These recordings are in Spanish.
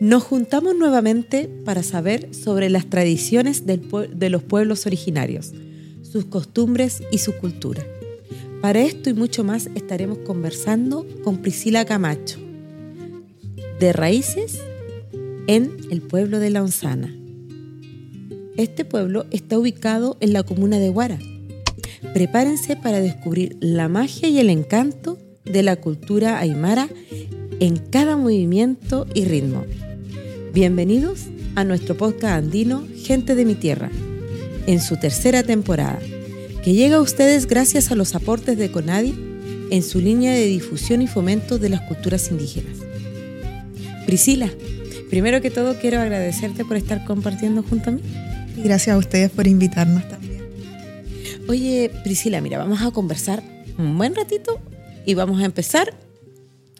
Nos juntamos nuevamente para saber sobre las tradiciones de los pueblos originarios, sus costumbres y su cultura. Para esto y mucho más estaremos conversando con Priscila Camacho, de Raíces en el pueblo de La Onzana. Este pueblo está ubicado en la comuna de Guara. Prepárense para descubrir la magia y el encanto de la cultura aymara en cada movimiento y ritmo. Bienvenidos a nuestro podcast andino Gente de mi Tierra, en su tercera temporada, que llega a ustedes gracias a los aportes de CONADI en su línea de difusión y fomento de las culturas indígenas. Priscila, primero que todo quiero agradecerte por estar compartiendo junto a mí. Y gracias a ustedes por invitarnos también. Oye, Priscila, mira, vamos a conversar un buen ratito y vamos a empezar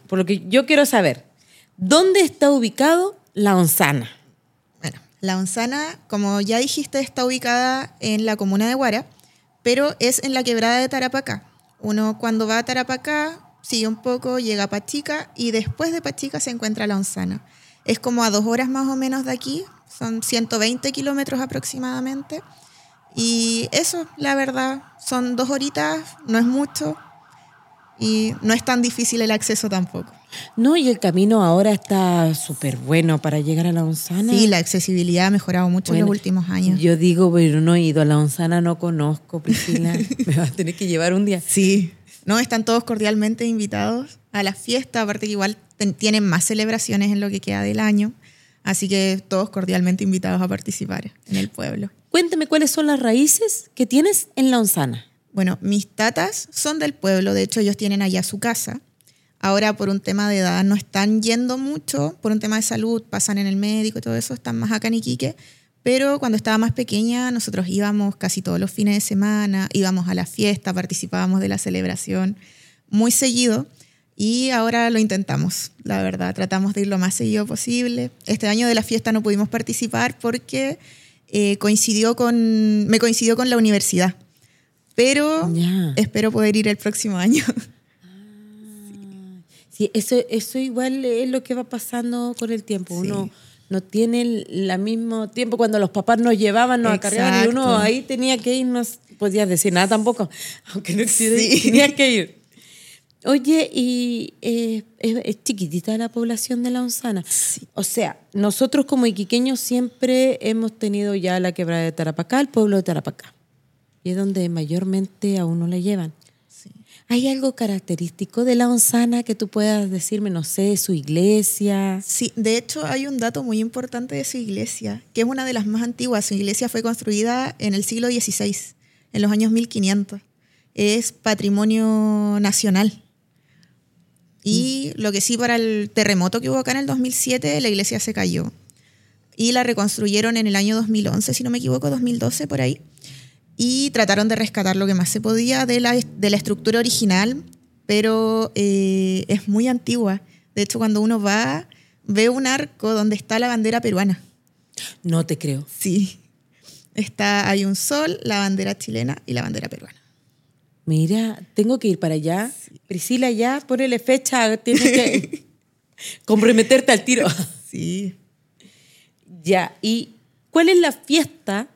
por lo que yo quiero saber. ¿Dónde está ubicado la Onzana. Bueno, la Onzana, como ya dijiste, está ubicada en la comuna de Guara, pero es en la quebrada de Tarapacá. Uno cuando va a Tarapacá sigue un poco, llega a Pachica y después de Pachica se encuentra la Onzana. Es como a dos horas más o menos de aquí, son 120 kilómetros aproximadamente. Y eso, la verdad, son dos horitas, no es mucho y no es tan difícil el acceso tampoco. No, y el camino ahora está súper bueno para llegar a la Onzana. Sí, la accesibilidad ha mejorado mucho en los últimos años. Yo digo, pero no he ido a la Onzana, no conozco, Priscila. Me vas a tener que llevar un día. Sí, no, están todos cordialmente invitados a la fiesta, aparte que igual tienen más celebraciones en lo que queda del año. Así que todos cordialmente invitados a participar en el pueblo. Cuéntame cuáles son las raíces que tienes en la Onzana. Bueno, mis tatas son del pueblo, de hecho ellos tienen allá su casa. Ahora por un tema de edad no están yendo mucho, por un tema de salud, pasan en el médico y todo eso, están más acá en Iquique. Pero cuando estaba más pequeña, nosotros íbamos casi todos los fines de semana, íbamos a la fiesta, participábamos de la celebración muy seguido. Y ahora lo intentamos, la verdad, tratamos de ir lo más seguido posible. Este año de la fiesta no pudimos participar porque eh, coincidió con, me coincidió con la universidad. Pero espero poder ir el próximo año. Sí, eso, eso igual es lo que va pasando con el tiempo. Uno no tiene el mismo tiempo cuando los papás nos llevaban, nos acarreaban y uno ahí tenía que ir, no podías decir nada tampoco, aunque no existiera, tenía que ir. Oye, y eh, es, chiquitita la población de la Onzana. O sea, nosotros como iquiqueños siempre hemos tenido ya la quebrada de Tarapacá, el pueblo de Tarapacá. Y es donde mayormente a uno le llevan. ¿Hay algo característico de la Onzana que tú puedas decirme, no sé, su iglesia? Sí, de hecho hay un dato muy importante de su iglesia, que es una de las más antiguas. Su iglesia fue construida en el siglo XVI, en los años 1500. Es patrimonio nacional. Y mm. lo que sí, para el terremoto que hubo acá en el 2007, la iglesia se cayó. Y la reconstruyeron en el año 2011, si no me equivoco, 2012, por ahí y trataron de rescatar lo que más se podía de la, de la estructura original, pero eh, es muy antigua. De hecho, cuando uno va, ve un arco donde está la bandera peruana. No te creo. Sí. Está, hay un sol, la bandera chilena y la bandera peruana. Mira, tengo que ir para allá. Priscila, ya, ponele fecha, tienes que comprometerte al tiro. Sí. Ya, ¿y cuál es la fiesta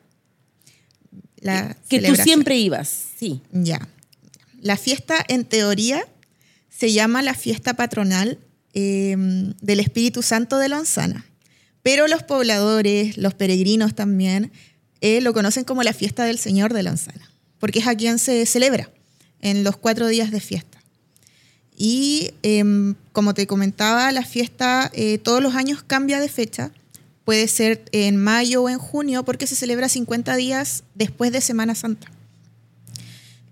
que tú siempre ibas, sí. Ya. La fiesta, en teoría, se llama la fiesta patronal em, del Espíritu Santo de Lonzana. Pero los pobladores, los peregrinos también, eh, lo conocen como la fiesta del Señor de Lonzana, porque es a quien se celebra en los cuatro días de fiesta. Y em, como te comentaba, la fiesta eh, todos los años cambia de fecha puede ser en mayo o en junio, porque se celebra 50 días después de Semana Santa.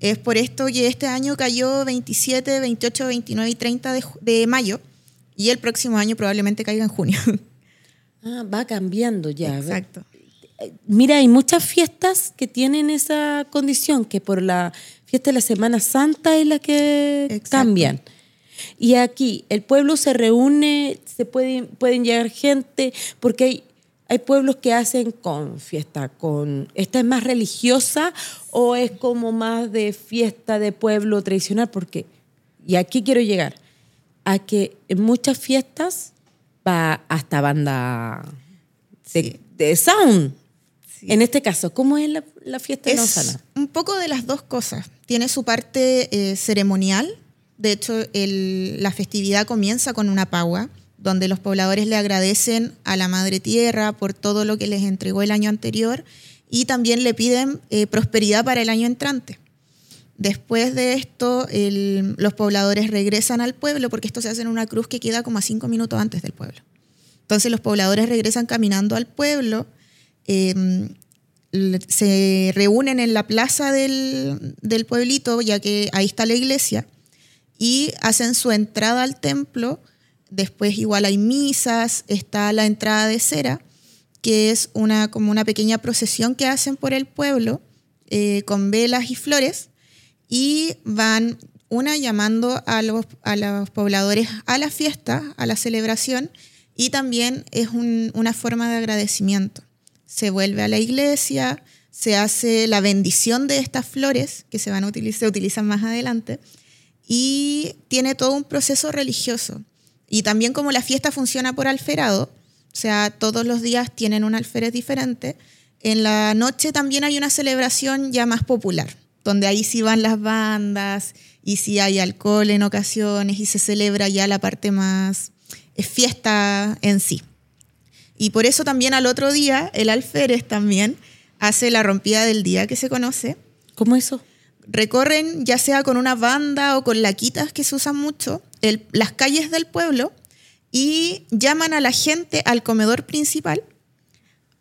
Es por esto que este año cayó 27, 28, 29 y 30 de, mayo y el próximo año probablemente caiga en junio. Ah, va cambiando ya. Exacto. Mira, hay muchas fiestas que tienen esa condición, que por la fiesta de la Semana Santa es la que cambian. Y aquí el pueblo se reúne, se pueden, pueden llegar gente, porque hay, hay pueblos que hacen con fiesta, con ¿esta es más religiosa o es como más de fiesta de pueblo tradicional? Porque, y aquí quiero llegar, a que en muchas fiestas va hasta banda de, de sound. En este caso, ¿cómo es la, la fiesta de Es Lausana? un poco de las dos cosas. Tiene su parte eh, ceremonial. De hecho, la festividad comienza con una pagua, donde los pobladores le agradecen a la Madre Tierra por todo lo que les entregó el año anterior y también le piden eh, prosperidad para el año entrante. Después de esto, los pobladores regresan al pueblo, porque esto se hace en una cruz que queda como a cinco minutos antes del pueblo. Entonces los pobladores regresan caminando al pueblo, le- se reúnen en la plaza del pueblito, ya que ahí está la iglesia, y hacen su entrada al templo. Después igual hay misas, está la entrada de cera, que es una, como una pequeña procesión que hacen por el pueblo eh, con velas y flores y van una llamando a los, a los pobladores a la fiesta, a la celebración y también es un- una forma de agradecimiento. Se vuelve a la iglesia, se hace la bendición de estas flores que se van a utilizar, se utilizan más adelante y tiene todo un proceso religioso. Y también como la fiesta funciona por alferado, o sea, todos los días tienen un alférez diferente, en la noche también hay una celebración ya más popular, donde ahí sí van las bandas y sí hay alcohol en ocasiones y se celebra ya la parte más es fiesta en sí. Y por eso también al otro día el alférez también hace la rompida del día que se conoce, ¿Cómo eso? Recorren, ya sea con una banda o con laquitas que se usan mucho, el- las calles del pueblo y llaman a la gente al comedor principal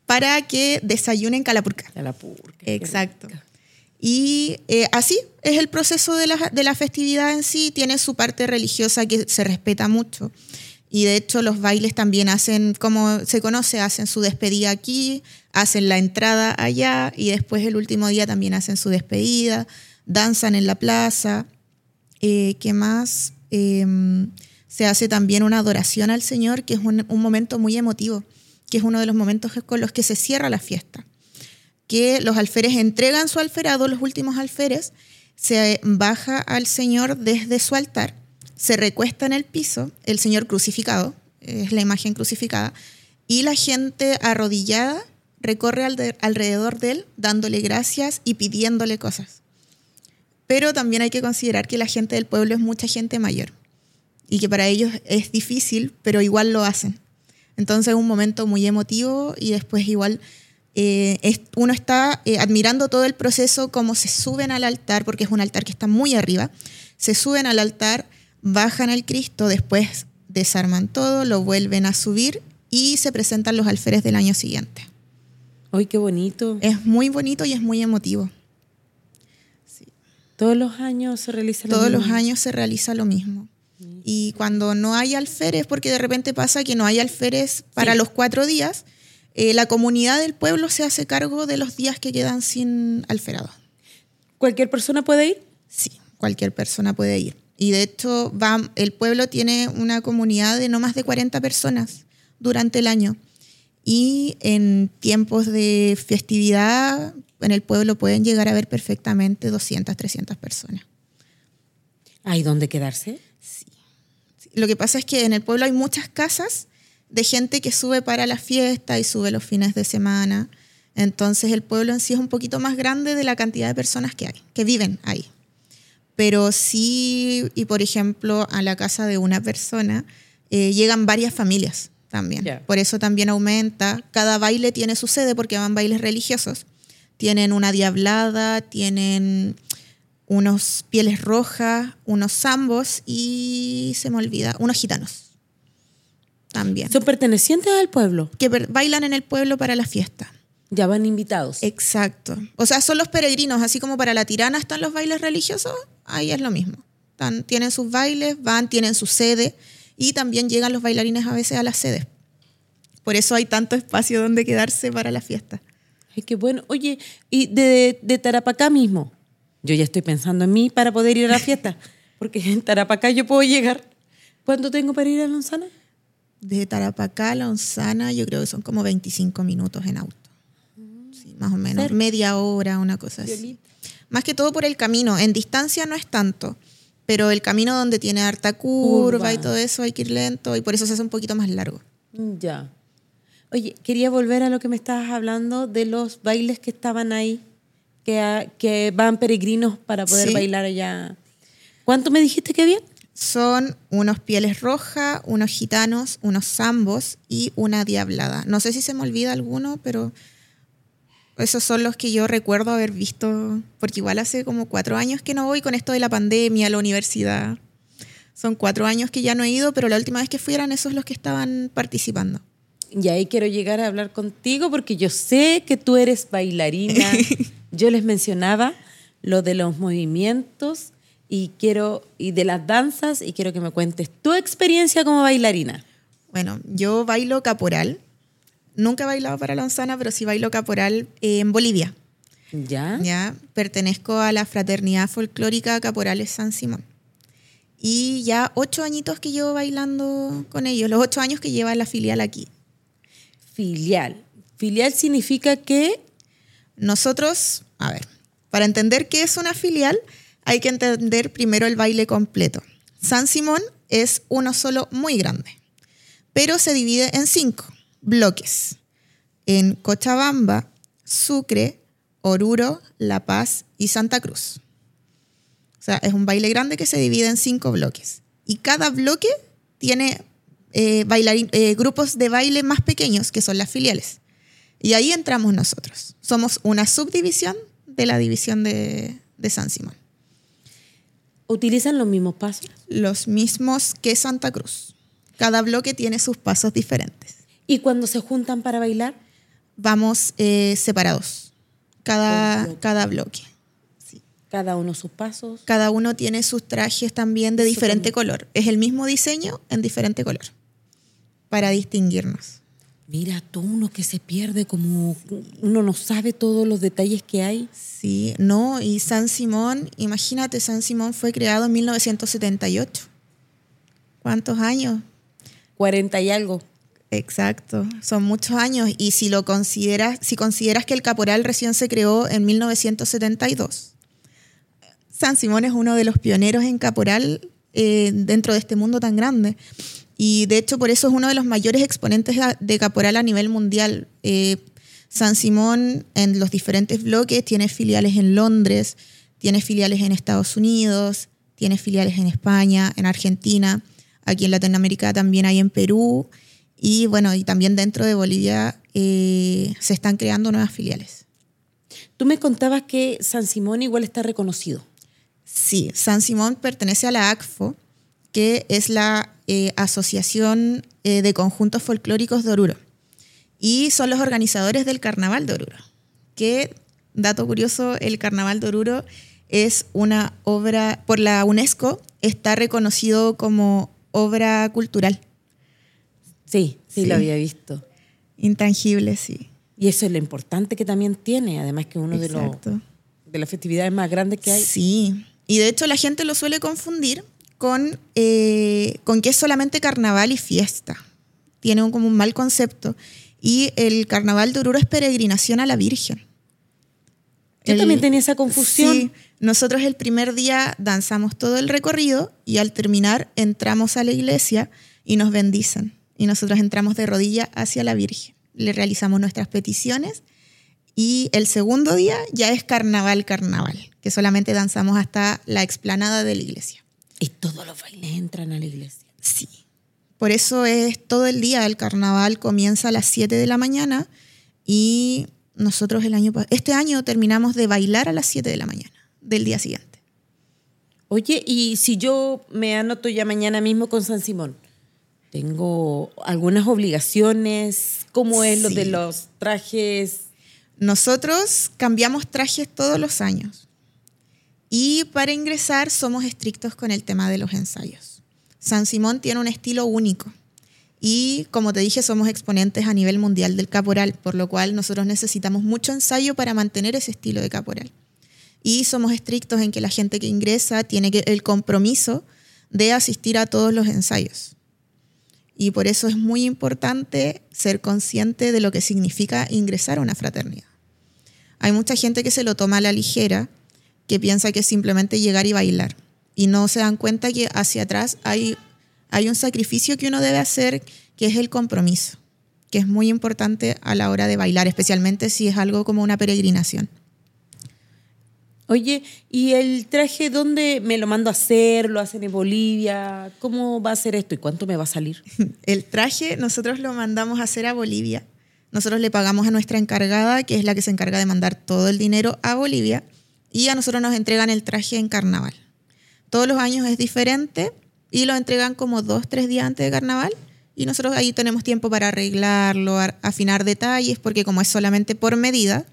para que desayunen calapurca. A la purga. qué Exacto. Y eh, así es el proceso de la, de la festividad en sí, tiene su parte religiosa que se respeta mucho. Y de hecho los bailes también hacen, como se conoce, hacen su despedida aquí, hacen la entrada allá y después el último día también hacen su despedida, danzan en la plaza. Eh, ¿Qué más? Eh, se hace también una adoración al Señor, que es un, momento muy emotivo, que es uno de los momentos con los que se cierra la fiesta que los alférez entregan su alferado, los últimos alférez, se baja al Señor desde su altar, se recuesta en el piso, el Señor crucificado, es la imagen crucificada, y la gente arrodillada recorre alrededor de él dándole gracias y pidiéndole cosas. Pero también hay que considerar que la gente del pueblo es mucha gente mayor y que para ellos es difícil, pero igual lo hacen. Entonces es un momento muy emotivo y después igual eh, es- uno está eh, admirando todo el proceso, cómo se suben al altar, porque es un altar que está muy arriba, se suben al altar, bajan al Cristo, después desarman todo, lo vuelven a subir y se presentan los alférez del año siguiente. Ay, qué bonito. Es muy bonito y es muy emotivo. Todos los años se realiza lo Todos los mismo. años se realiza lo mismo. Y cuando no hay alférez, porque de repente pasa que no hay alférez para Sí. los cuatro días, eh, la comunidad del pueblo se hace cargo de los días que quedan sin alferado. ¿Cualquier persona puede ir? Sí, cualquier persona puede ir. Y de hecho, va, el pueblo tiene una comunidad de no más de 40 personas durante el año. Y en tiempos de festividad, en el pueblo pueden llegar a ver perfectamente 200, 300 personas. ¿Hay dónde quedarse? Lo que pasa es que en el pueblo hay muchas casas de gente que sube para la fiesta y sube los fines de semana. Entonces el pueblo en sí es un poquito más grande de la cantidad de personas que hay, que viven ahí. Pero sí, y por ejemplo, a la casa de una persona eh, llegan varias familias también. Por eso también aumenta. Cada baile tiene su sede porque van bailes religiosos. Tienen una diablada, tienen unos pieles rojas, unos zambos y se me olvida, unos gitanos también. Son pertenecientes al pueblo. que bailan en el pueblo para la fiesta. Ya van invitados. Exacto. O sea, son los peregrinos, así como para la tirana están los bailes religiosos, ahí es lo mismo. Están- tienen sus bailes, van, tienen su sede y también llegan los bailarines a veces a las sedes. Por eso hay tanto espacio donde quedarse para la fiesta. Ay, qué bueno. Oye, y de, de Tarapacá mismo. Yo ya estoy pensando en mí para poder ir a la fiesta. Porque en Tarapacá yo puedo llegar. ¿Cuánto tengo para ir a Lanzana? De Tarapacá a Lonzana yo creo que son como 25 minutos en auto. Sí, más o menos. Cerca. Media hora, una cosa así. Más que todo por el camino. En distancia no es tanto. Pero el camino donde tiene harta curva, Curva. y todo eso hay que ir lento y por eso se hace un poquito más largo. Ya. Oye, quería volver a lo que me estabas hablando de los bailes que estaban ahí, que, a- que van peregrinos para poder Sí. bailar allá. ¿Cuánto me dijiste que había? Son unos pieles rojas, unos gitanos, unos zambos y una diablada. No sé si se me olvida alguno, pero esos son los que yo recuerdo haber visto, porque igual hace como cuatro años que no voy con esto de la pandemia, la universidad. Son cuatro años que ya no he ido, pero la última vez que fui eran esos los que estaban participando. Y ahí quiero llegar a hablar contigo porque yo sé que tú eres bailarina. yo les mencionaba lo de los movimientos y quiero y de las danzas y quiero que me cuentes tu experiencia como bailarina. Bueno, yo bailo caporal. Nunca he bailado para Lanzana, pero sí bailo caporal en Bolivia. ¿Ya? Ya pertenezco a la Fraternidad Folclórica Caporales San Simón. Y ya ocho añitos que llevo bailando con ellos, los ocho años que lleva la filial aquí. Filial. Filial significa que Nosotros, a ver, para entender qué es una filial, hay que entender primero el baile completo. San Simón es uno solo muy grande, pero se divide en cinco bloques. En Cochabamba, Sucre, Oruro, La Paz y Santa Cruz. O sea, es un baile grande que se divide en cinco bloques. Y cada bloque tiene eh, bailarín- eh, grupos de baile más pequeños, que son las filiales. Y ahí entramos nosotros. Somos una subdivisión de la división de, de San Simón. utilizan los mismos pasos. Los mismos que Santa Cruz. Cada bloque tiene sus pasos diferentes. Y cuando se juntan para bailar, Vamos eh, separados. Cada, bloque. cada bloque. cada uno sus pasos. Cada uno tiene sus trajes también de Eso diferente también. color. Es el mismo diseño en diferente color. Para distinguirnos. Mira, tú uno que se pierde como uno no sabe todos los detalles que hay. Sí, no, y San Simón, imagínate, San Simón fue creado en 1978. ¿Cuántos años? 40 y algo. Exacto, son muchos años y si lo consideras, si consideras que el caporal recién se creó en 1972, San Simón es uno de los pioneros en caporal eh, dentro de este mundo tan grande. Y de hecho por eso es uno de los mayores exponentes de caporal a nivel mundial. Eh, San Simón en los diferentes bloques tiene filiales en Londres, tiene filiales en Estados Unidos, tiene filiales en España, en Argentina, aquí en Latinoamérica también hay en Perú y bueno, y también dentro de Bolivia eh, se están creando nuevas filiales. Tú me contabas que San Simón igual está reconocido. Sí, San Simón pertenece a la ACFO, que es la eh, Asociación eh, de Conjuntos Folclóricos de Oruro. Y son los organizadores del Carnaval de Oruro. Que, dato curioso, el Carnaval de Oruro es una obra, por la UNESCO, está reconocido como obra cultural. Sí, sí, Sí. lo había visto. Intangible, sí. Y eso es lo importante que también tiene, además que uno de, los, de las festividades más grandes que hay. Sí, y de hecho la gente lo suele confundir con, eh, con que es solamente carnaval y fiesta. Tiene un, como un mal concepto. Y el carnaval de Oruro es peregrinación a la Virgen. Yo El- también tenía esa confusión. Sí, nosotros el primer día danzamos todo el recorrido y al terminar entramos a la iglesia y nos bendicen. Y nosotros entramos de rodilla hacia la Virgen. Le realizamos nuestras peticiones y el segundo día ya es carnaval, carnaval, que solamente danzamos hasta la explanada de la iglesia. Y todos los bailes entran a la iglesia. Sí. Por eso es todo el día. El carnaval comienza a las 7 de la mañana y nosotros el año este año terminamos de bailar a las 7 de la mañana del día siguiente. Oye, y si yo me anoto ya mañana mismo con San Simón, ¿tengo algunas obligaciones? ¿Cómo es lo de los trajes? Nosotros cambiamos trajes todos los años y para ingresar somos estrictos con el tema de los ensayos. San Simón tiene un estilo único y como te dije somos exponentes a nivel mundial del caporal, por lo cual nosotros necesitamos mucho ensayo para mantener ese estilo de caporal. Y somos estrictos en que la gente que ingresa tiene el compromiso de asistir a todos los ensayos. Y por eso es muy importante ser consciente de lo que significa ingresar a una fraternidad. Hay mucha gente que se lo toma a la ligera, que piensa que es simplemente llegar y bailar. Y no se dan cuenta que hacia atrás hay, hay un sacrificio que uno debe hacer, que es el compromiso, que es muy importante a la hora de bailar, especialmente si es algo como una peregrinación. Oye, ¿y el traje dónde me lo mando a hacer? ¿Lo hacen en Bolivia? ¿Cómo va a ser esto y cuánto me va a salir? El traje nosotros lo mandamos a hacer a Bolivia. Nosotros le pagamos a nuestra encargada, que es la que se encarga de mandar todo el dinero a Bolivia, y a nosotros nos entregan el traje en carnaval. Todos los años es diferente y lo entregan como dos, tres días antes de carnaval. Y nosotros ahí tenemos tiempo para arreglarlo, afinar detalles, porque como es solamente por medida,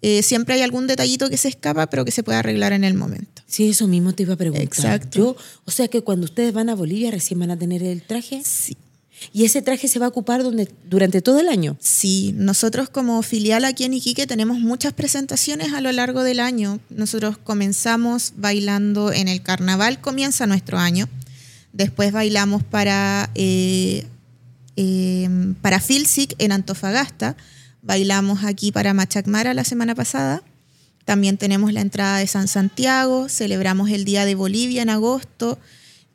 eh, siempre hay algún detallito que se escapa, pero que se puede arreglar en el momento. Sí, eso mismo te iba a preguntar. Exacto. Yo, o sea que cuando ustedes van a Bolivia recién van a tener el traje. Sí. ¿Y ese traje se va a ocupar donde, durante todo el año? Sí, nosotros como filial aquí en Iquique tenemos muchas presentaciones a lo largo del año. Nosotros comenzamos bailando en el carnaval, comienza nuestro año. Después bailamos para, eh, eh, para Filsic en Antofagasta Bailamos aquí para Machacmara la semana pasada. También tenemos la entrada de San Santiago, celebramos el Día de Bolivia en agosto.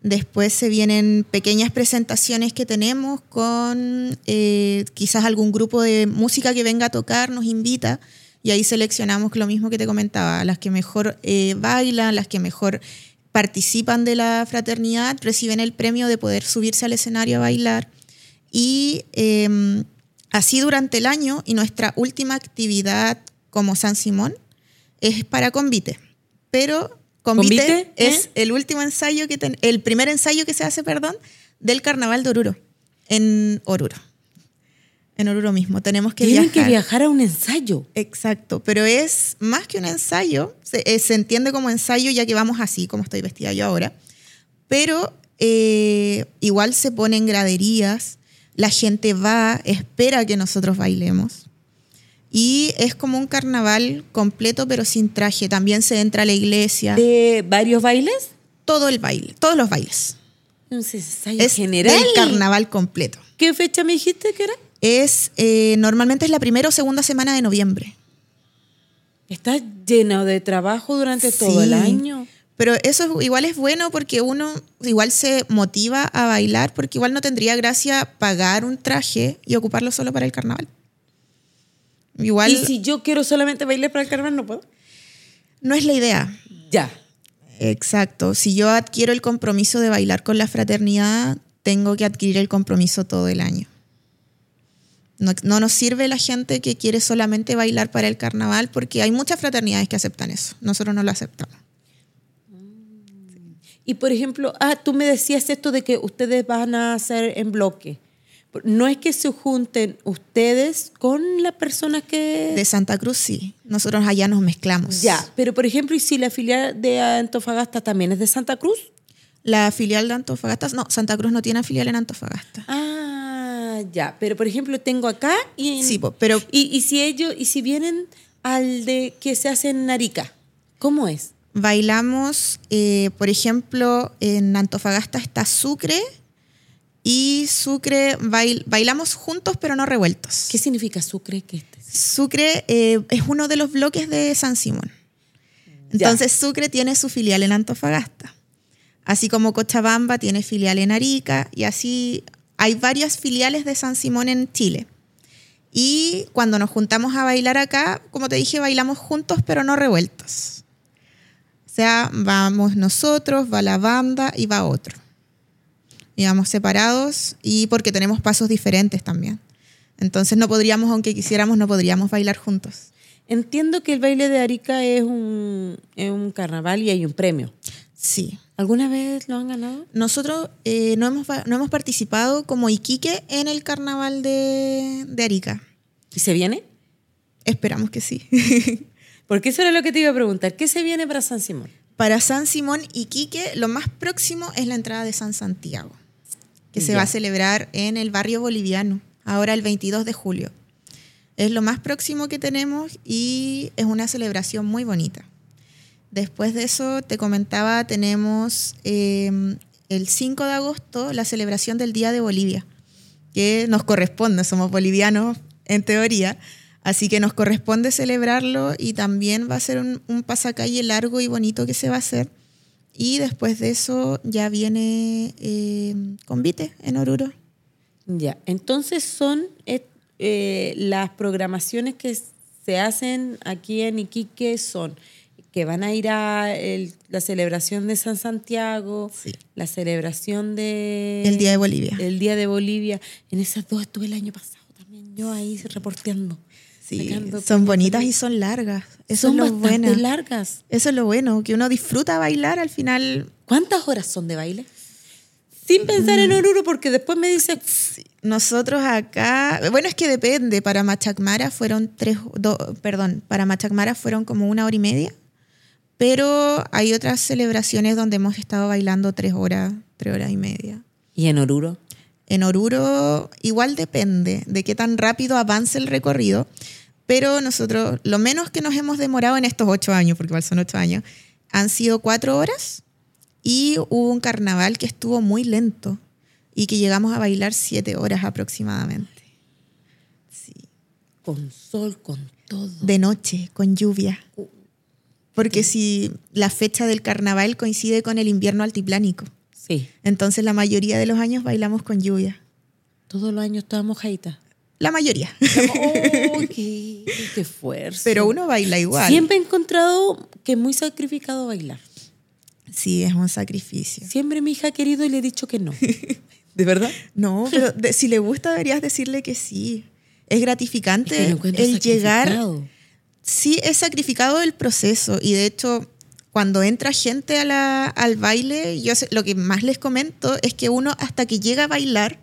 Después se vienen pequeñas presentaciones que tenemos con eh, quizás algún grupo de música que venga a tocar, nos invita y ahí seleccionamos lo mismo que te comentaba, las que mejor eh, bailan, las que mejor participan de la fraternidad, reciben el premio de poder subirse al escenario a bailar. Y em, así durante el año y nuestra última actividad como San Simón es para convite. Pero convite, es ¿Eh? el último ensayo que el primer ensayo que se hace, perdón, del Carnaval de Oruro en Oruro. En Oruro mismo. Tenemos que Tienen que viajar a un ensayo. Exacto, pero es más que un ensayo. Se, eh, entiende como ensayo ya que vamos así, como estoy vestida yo ahora. Pero eh, igual se ponen graderías, la gente va, espera que nosotros bailemos. Y es como un carnaval completo, pero sin traje. También se entra a la iglesia. ¿De varios bailes? Todo el baile, todos los bailes. Entonces, es general. el carnaval completo. ¿Qué fecha me dijiste que era? Es, eh, normalmente es la primera o segunda semana de noviembre. Está lleno de trabajo durante todo el año. Pero eso igual es bueno porque uno igual se motiva a bailar porque igual no tendría gracia pagar un traje y ocuparlo solo para el carnaval. Igual, ¿Y si yo quiero solamente bailar para el carnaval, no puedo? No es la idea. Ya. Exacto. Si yo adquiero el compromiso de bailar con la fraternidad, tengo que adquirir el compromiso todo el año. No, no, nos sirve la gente que quiere solamente bailar para el carnaval porque hay muchas fraternidades que aceptan eso. Nosotros no lo aceptamos. Y por ejemplo, ah, tú me decías esto de que ustedes van a hacer en bloque. No es que se junten ustedes con las personas que... De Santa Cruz, sí. Nosotros allá nos mezclamos. Ya, pero por ejemplo, ¿y si la filial de Antofagasta también es de Santa Cruz? La filial de Antofagasta, no, Santa Cruz no tiene filial en Antofagasta. Ah, ya, pero por ejemplo, tengo acá y... sí, pero... Y, y, si ellos, y si vienen al de que se hace en Narica, ¿cómo es? bailamos, eh, por ejemplo, en Antofagasta está Sucre y Sucre bailamos juntos pero no revueltos. ¿Qué significa Sucre? ¿Qué Sucre eh, es uno de los bloques de San Simón. Entonces Sucre tiene su filial en Antofagasta. Así como Cochabamba tiene filial en Arica y así hay varias filiales de San Simón en Chile. Y cuando nos juntamos a bailar acá, como te dije, bailamos juntos pero no revueltos sea, vamos nosotros, va la banda y va otro. Y vamos separados y porque tenemos pasos diferentes también. Entonces no podríamos, aunque quisiéramos, no podríamos bailar juntos. Entiendo que el baile de Arica es un, un carnaval y hay un premio. Sí. ¿Alguna vez lo han ganado? Nosotros eh, no, hemos, no hemos participado como Iquique en el carnaval de, de Arica. ¿Y se viene? Esperamos que sí. Porque eso era lo que te iba a preguntar. ¿Qué se viene para San Simón? Para San Simón y Quique, lo más próximo es la entrada de San Santiago, que se va a celebrar en el barrio boliviano, ahora el 22 de julio. Es lo más próximo que tenemos y es una celebración muy bonita. Después de eso, te comentaba, tenemos em, el 5 de agosto la celebración del Día de Bolivia, que nos corresponde, somos bolivianos en teoría, Así que nos corresponde celebrarlo y también va a ser un, pasacalle largo y bonito que se va a hacer. Y después de eso ya viene eh, convite en Oruro. Ya, entonces son eh, eh, las programaciones que se hacen aquí en Iquique son que van a ir a el- la celebración de San Santiago, Sí. la celebración de... El Día de Bolivia. El Día de Bolivia. En esas dos estuve el año pasado también, yo ahí reporteando. Sí, son bonitas y son largas. Eso son es lo bueno. largas. Eso es lo bueno, que uno disfruta bailar al final. ¿Cuántas horas son de baile? Sin pensar Mm. en Oruro, porque después me dice, Nosotros acá, bueno, es que depende. Para Machacmara fueron tres, do- perdón, para Machacmara fueron como una hora y media. Pero hay otras celebraciones donde hemos estado bailando tres horas, tres horas y media. ¿y en Oruro? En Oruro igual depende de qué tan rápido avance el recorrido, pero nosotros lo menos que nos hemos demorado en estos ocho años, porque igual son ocho años, han sido cuatro horas y hubo un carnaval que estuvo muy lento y que llegamos a bailar siete horas aproximadamente. Sí. Con sol, con todo. De noche, con lluvia. Porque si la fecha del carnaval coincide con el invierno altiplánico, Sí, entonces la mayoría de los años bailamos con lluvia. todos los años estaba mojadita. La mayoría. ¡Oh, qué, qué fuerza! Pero uno baila igual. Siempre he encontrado que es muy sacrificado bailar. Sí, es un sacrificio. Siempre mi hija ha querido y le he dicho que no. ¿De verdad? No, pero de- si le gusta deberías decirle que sí. Es gratificante el llegar. Sí, es sacrificado el proceso y de hecho cuando entra gente a la- al baile, yo sé- lo que más les comento es que uno hasta que llega a bailar,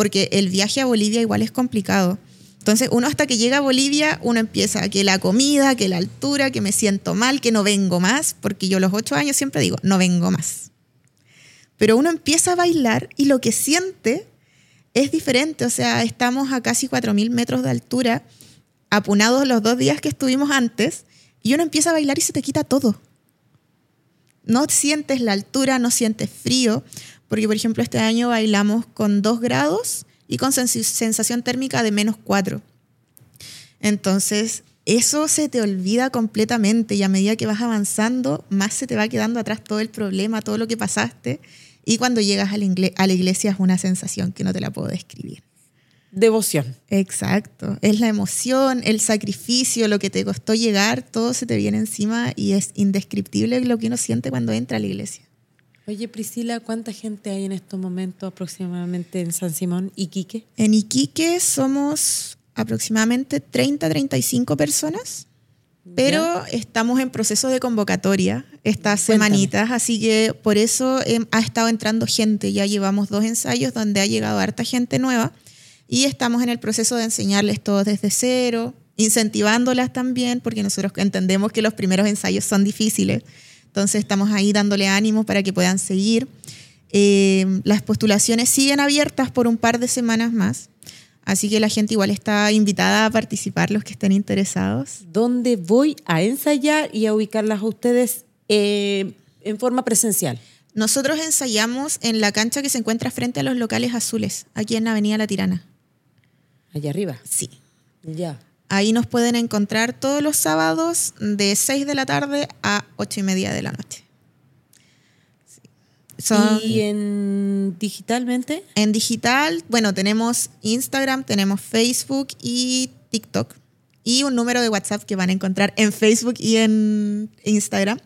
porque el viaje a Bolivia igual es complicado. Entonces uno hasta que llega a Bolivia, uno empieza que la comida, que la altura, que me siento mal, que no vengo más, porque yo los ocho años siempre digo, no vengo más. Pero uno empieza a bailar y lo que siente es diferente. O sea, estamos a casi 4.000 metros de altura, apunados los dos días que estuvimos antes, y uno empieza a bailar y se te quita todo. No sientes la altura, no sientes frío, porque por ejemplo este año bailamos con 2 grados y con sens- sensación térmica de menos 4. Entonces, eso se te olvida completamente y a medida que vas avanzando, más se te va quedando atrás todo el problema, todo lo que pasaste. Y cuando llegas a la, a la iglesia es una sensación que no te la puedo describir. Devoción. Exacto. Es la emoción, el sacrificio, lo que te costó llegar, todo se te viene encima y es indescriptible lo que uno siente cuando entra a la iglesia. Oye, Priscila, ¿cuánta gente hay en estos momentos aproximadamente en San Simón y Quique? En Iquique somos aproximadamente 30-35 personas, pero estamos en proceso de convocatoria estas Cuéntame. semanitas, así que por eso ha estado entrando gente. Ya llevamos dos ensayos donde ha llegado harta gente nueva y estamos en el proceso de enseñarles todo desde cero, incentivándolas también, porque nosotros entendemos que los primeros ensayos son difíciles. Entonces estamos ahí dándole ánimo para que puedan seguir. Eh, las postulaciones siguen abiertas por un par de semanas más. Así que la gente igual está invitada a participar, los que estén interesados. ¿Dónde voy a ensayar y a ubicarlas a ustedes eh, en forma presencial? Nosotros ensayamos en la cancha que se encuentra frente a los locales azules, aquí en la Avenida La Tirana. Allá arriba. Sí. Ya. Ahí nos pueden encontrar todos los sábados de 6 de la tarde a 8 y media de la noche. Sí. Son- ¿Y en digitalmente? En digital, bueno, tenemos Instagram, tenemos Facebook y TikTok. Y un número de WhatsApp que van a encontrar en Facebook y en Instagram.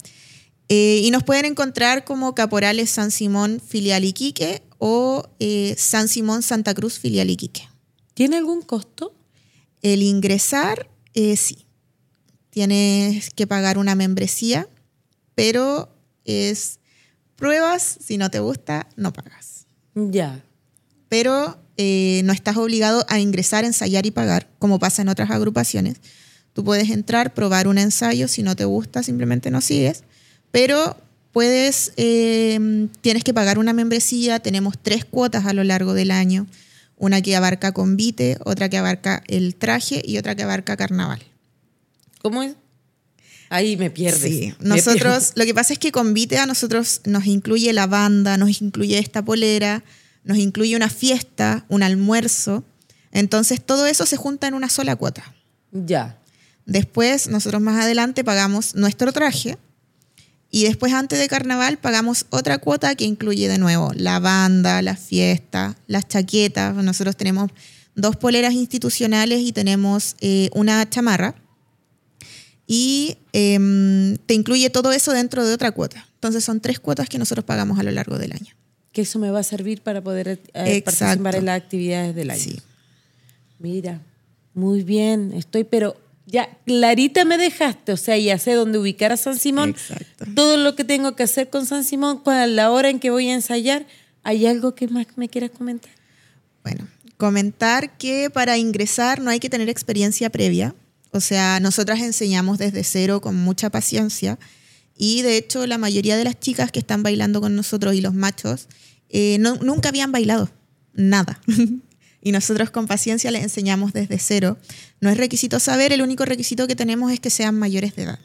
Eh, y nos pueden encontrar como Caporales San Simón Filial Iquique o eh, San Simón Santa Cruz Filial Iquique. ¿Tiene algún costo? El ingresar, eh, sí. Tienes que pagar una membresía, pero es pruebas. Si no te gusta, no pagas. Ya. pero eh, no estás obligado a ingresar, ensayar y pagar, como pasa en otras agrupaciones. Tú puedes entrar, probar un ensayo, si no te gusta, simplemente no sigues, pero puedes, eh, tienes que pagar una membresía, tenemos tres cuotas a lo largo del año, una que abarca convite, otra que abarca el traje y otra que abarca carnaval. ¿Cómo es? Ahí me pierdes. Sí, nosotros, lo que pasa es que Convite a nosotros nos incluye la banda, nos incluye esta polera, nos incluye una fiesta, un almuerzo. Entonces todo eso se junta en una sola cuota. Ya. Después, nosotros más adelante pagamos nuestro traje Y después, antes de carnaval, pagamos otra cuota que incluye de nuevo la banda, la fiesta, las chaquetas. Nosotros tenemos dos poleras institucionales y tenemos eh, una chamarra. Y em, te incluye todo eso dentro de otra cuota. Entonces son tres cuotas que nosotros pagamos a lo largo del año. Que eso me va a servir para poder eh, participar en las actividades del año. Sí. Mira, muy bien, estoy, pero ya clarita me dejaste, o sea, ya sé dónde ubicar a San Simón. Exacto. Todo lo que tengo que hacer con San Simón, a la hora en que voy a ensayar. ¿Hay algo que más me quieras comentar? Bueno, comentar que para ingresar no hay que tener experiencia previa. O sea, nosotras enseñamos desde cero con mucha paciencia y de hecho la mayoría de las chicas que están bailando con nosotros y los machos eh, no, nunca habían bailado, nada. y nosotros con paciencia les enseñamos desde cero. No es requisito saber, el único requisito que tenemos es que sean mayores de edad.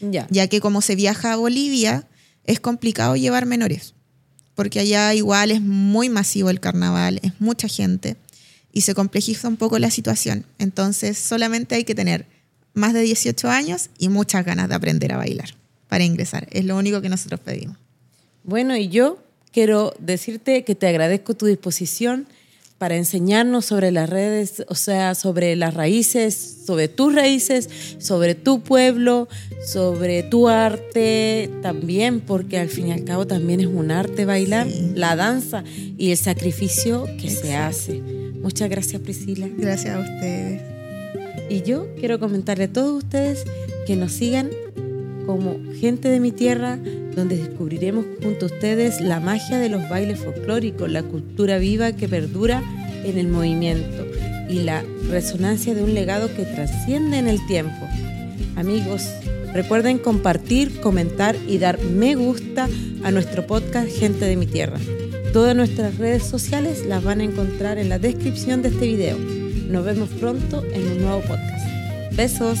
Ya. Ya que como se viaja a Bolivia, es complicado llevar menores, porque allá igual es muy masivo el carnaval, es mucha gente y se complejiza un poco la situación. Entonces solamente hay que tener más de 18 años y muchas ganas de aprender a bailar para ingresar. Es lo único que nosotros pedimos. Bueno, y yo quiero decirte que te agradezco tu disposición para enseñarnos sobre las redes, o sea, sobre las raíces, sobre tus raíces, sobre tu pueblo, sobre tu arte también, porque al fin y al cabo también es un arte bailar, Sí. la danza y el sacrificio que se hace. Muchas gracias Priscila. Gracias a ustedes. Y yo quiero comentarle a todos ustedes que nos sigan como gente de mi tierra, donde descubriremos junto a ustedes la magia de los bailes folclóricos, la cultura viva que perdura en el movimiento y la resonancia de un legado que trasciende en el tiempo. Amigos, recuerden compartir, comentar y dar me gusta a nuestro podcast Gente de mi Tierra. Todas nuestras redes sociales las van a encontrar en la descripción de este video. Nos vemos pronto en un nuevo podcast. Besos.